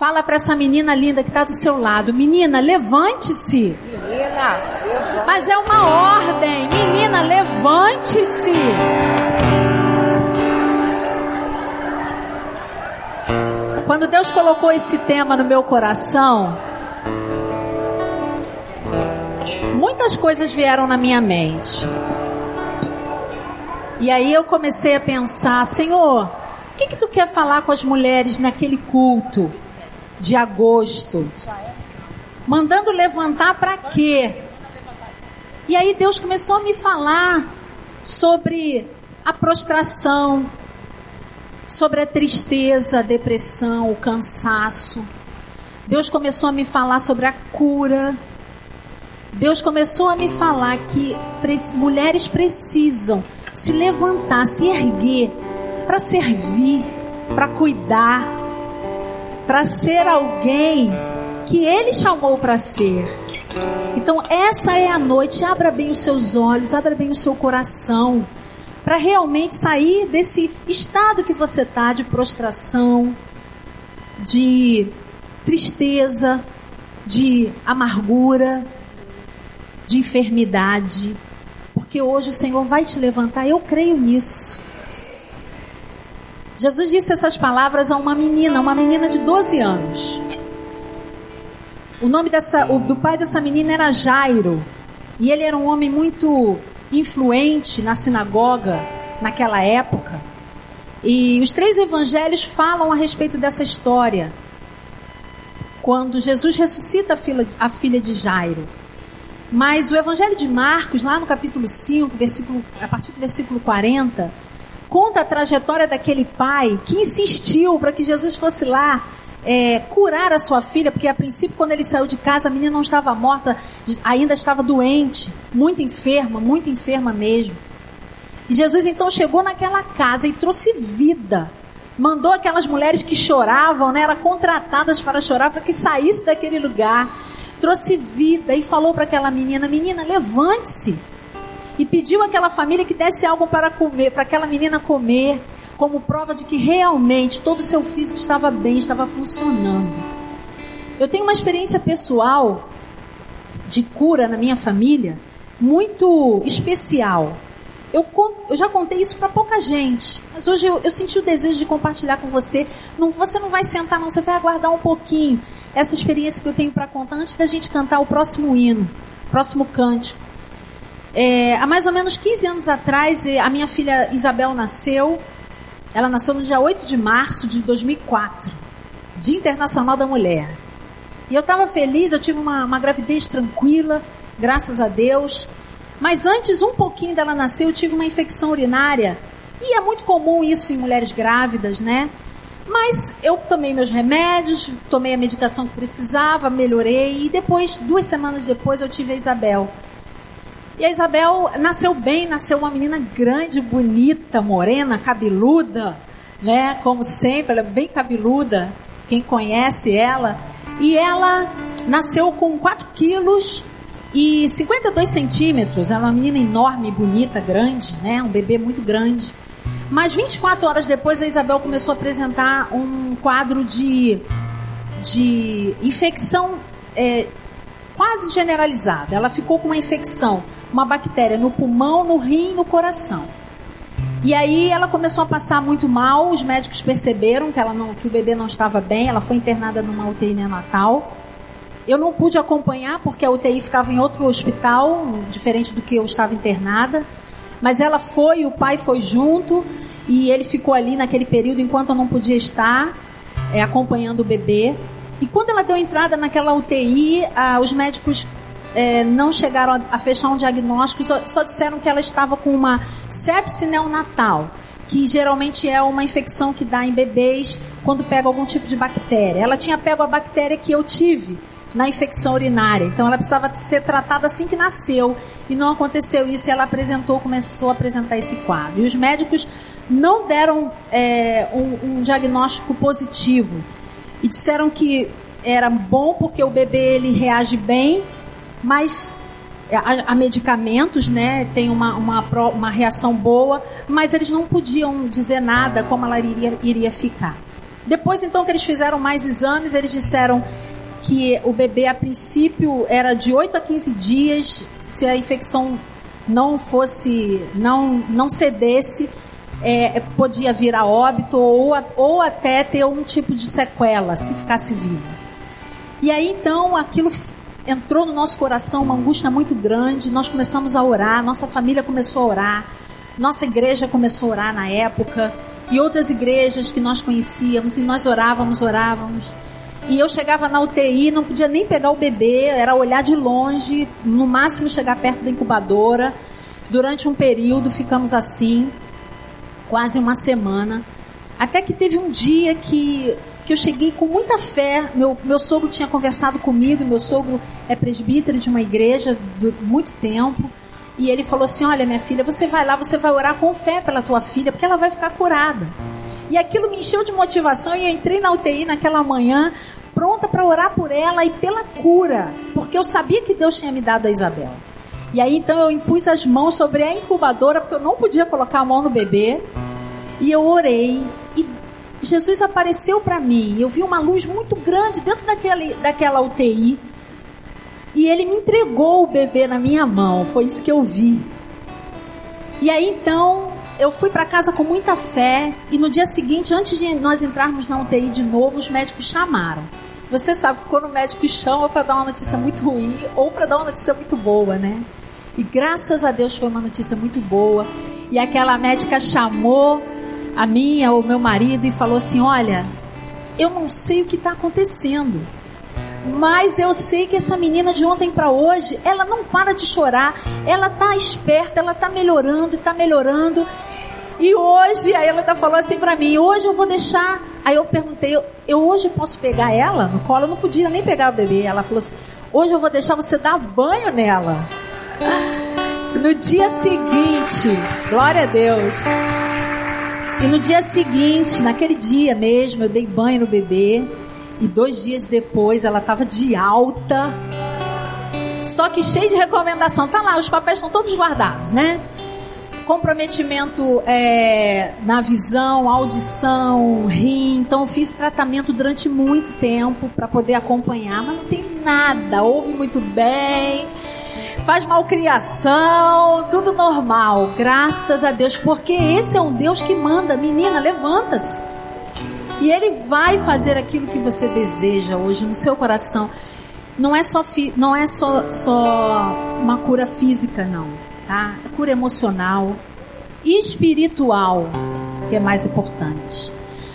Fala para essa menina linda que está do seu lado, menina, levante-se. Menina, levante. Mas é uma ordem, menina, levante-se. Quando Deus colocou esse tema no meu coração, muitas coisas vieram na minha mente. E aí eu comecei a pensar, Senhor, o que, que tu quer falar com as mulheres naquele culto de agosto? Mandando levantar para quê? E aí Deus começou a me falar sobre a prostração, sobre a tristeza, a depressão, o cansaço. Deus começou a me falar sobre a cura. Deus começou a me falar que mulheres precisam se levantar, se erguer para servir, para cuidar, para ser alguém que Ele chamou para ser. Então essa é a noite. Abra bem os seus olhos, abra bem o seu coração para realmente sair desse estado que você está de prostração, de tristeza, de amargura, de enfermidade porque hoje o Senhor vai te levantar. Eu creio nisso. Jesus disse essas palavras a uma menina, uma menina de 12 anos. O nome dessa, o, do pai dessa menina era Jairo. E ele era um homem muito influente na sinagoga naquela época. E os três evangelhos falam a respeito dessa história. Quando Jesus ressuscita a filha, a filha de Jairo. Mas o Evangelho de Marcos, lá no capítulo 5, versículo, a partir do versículo 40, conta a trajetória daquele pai que insistiu para que Jesus fosse lá é, curar a sua filha, porque a princípio, quando ele saiu de casa, a menina não estava morta, ainda estava doente, muito enferma, muito enferma mesmo. E Jesus então chegou naquela casa e trouxe vida. Mandou aquelas mulheres que choravam, né, eram contratadas para chorar, para que saísse daquele lugar trouxe vida e falou para aquela menina: Menina, levante-se. E pediu àquela família que desse algo para comer, para aquela menina comer, como prova de que realmente todo o seu físico estava bem, estava funcionando. Eu tenho uma experiência pessoal de cura na minha família muito especial. Eu, eu já contei isso para pouca gente, mas hoje eu, eu, senti o desejo de compartilhar com você. Não, você não vai sentar, não, você vai aguardar um pouquinho essa experiência que eu tenho para contar antes da gente cantar o próximo hino, próximo cântico. É, há mais ou menos 15 anos atrás, a minha filha Isabel nasceu. Ela nasceu no dia 8 de março de 2004, Dia Internacional da Mulher. E eu estava feliz, eu tive uma, uma gravidez tranquila, graças a Deus. Mas antes, um pouquinho dela nascer, eu tive uma infecção urinária. E é muito comum isso em mulheres grávidas, né? Mas eu tomei meus remédios, tomei a medicação que precisava, melhorei e depois, duas semanas depois, eu tive a Isabel. E a Isabel nasceu bem, nasceu uma menina grande, bonita, morena, cabeluda, né? Como sempre, ela é bem cabeluda, quem conhece ela. E ela nasceu com 4 quilos e 52 centímetros. Ela é uma menina enorme, bonita, grande, né? Um bebê muito grande. Mas 24 horas depois a Isabel começou a apresentar um quadro de, de infecção é, quase generalizada. Ela ficou com uma infecção, uma bactéria no pulmão, no rim e no coração. E aí ela começou a passar muito mal, os médicos perceberam que, ela não, que o bebê não estava bem, ela foi internada numa UTI neonatal. Eu não pude acompanhar porque a UTI ficava em outro hospital, diferente do que eu estava internada. Mas ela foi, o pai foi junto e ele ficou ali naquele período enquanto eu não podia estar é, acompanhando o bebê. E quando ela deu entrada naquela UTI, ah, os médicos é, não chegaram a, a, fechar um diagnóstico, só, só disseram que ela estava com uma sepse neonatal, que geralmente é uma infecção que dá em bebês quando pega algum tipo de bactéria. Ela tinha pego a bactéria que eu tive na infecção urinária. Então ela precisava ser tratada assim que nasceu. E não aconteceu isso e ela apresentou, começou a apresentar esse quadro. E os médicos não deram é, um, um diagnóstico positivo. E disseram que era bom porque o bebê ele reage bem, mas a, a, medicamentos, né, tem uma, uma, uma reação boa, mas eles não podiam dizer nada como ela iria, iria ficar. Depois então que eles fizeram mais exames, eles disseram que o bebê a princípio era de 8 a 15 dias, se a infecção não fosse, não, não cedesse, é, podia vir a óbito ou, ou até ter um tipo de sequela, se ficasse vivo. E aí então aquilo entrou no nosso coração uma angústia muito grande, nós começamos a orar, nossa família começou a orar, nossa igreja começou a orar na época, e outras igrejas que nós conhecíamos, e nós orávamos, orávamos. E eu chegava na UTI, não podia nem pegar o bebê, era olhar de longe, no máximo chegar perto da incubadora. Durante um período ficamos assim, quase uma semana. Até que teve um dia que, que eu cheguei com muita fé. Meu, meu sogro tinha conversado comigo, meu sogro é presbítero de uma igreja de muito tempo. E ele falou assim: Olha, minha filha, você vai lá, você vai orar com fé pela tua filha, porque ela vai ficar curada. E aquilo me encheu de motivação e eu entrei na UTI naquela manhã, pronta para orar por ela e pela cura, porque eu sabia que Deus tinha me dado a Isabel. E aí então eu impus as mãos sobre a incubadora, porque eu não podia colocar a mão no bebê. E eu orei Jesus apareceu para mim. Eu vi uma luz muito grande dentro daquele, daquela UTI. E ele me entregou o bebê na minha mão. Foi isso que eu vi. E aí então eu fui para casa com muita fé e no dia seguinte, antes de nós entrarmos na UTI de novo, os médicos chamaram. Você sabe que quando o médico chama para dar uma notícia muito ruim ou para dar uma notícia muito boa, né? E graças a Deus foi uma notícia muito boa. E aquela médica chamou a minha ou meu marido e falou assim: Olha, eu não sei o que está acontecendo. Mas eu sei que essa menina de ontem para hoje, ela não para de chorar, ela tá esperta, ela tá melhorando tá melhorando. E hoje, aí ela tá falando assim para mim, hoje eu vou deixar. Aí eu perguntei, eu, eu hoje posso pegar ela no colo? Eu não podia nem pegar o bebê. Ela falou assim, hoje eu vou deixar você dar banho nela. No dia seguinte, glória a Deus. E no dia seguinte, naquele dia mesmo, eu dei banho no bebê. E dois dias depois ela estava de alta. Só que cheio de recomendação. Tá lá, os papéis estão todos guardados, né? Comprometimento é, na visão, audição, rim. Então eu fiz tratamento durante muito tempo para poder acompanhar, mas não tem nada. Ouve muito bem faz malcriação, tudo normal, graças a Deus, porque esse é um Deus que manda, menina, levanta-se. E Ele vai fazer aquilo que você deseja hoje no seu coração. Não é só, não é só, só uma cura física, não. Tá? É cura emocional, espiritual, que é mais importante.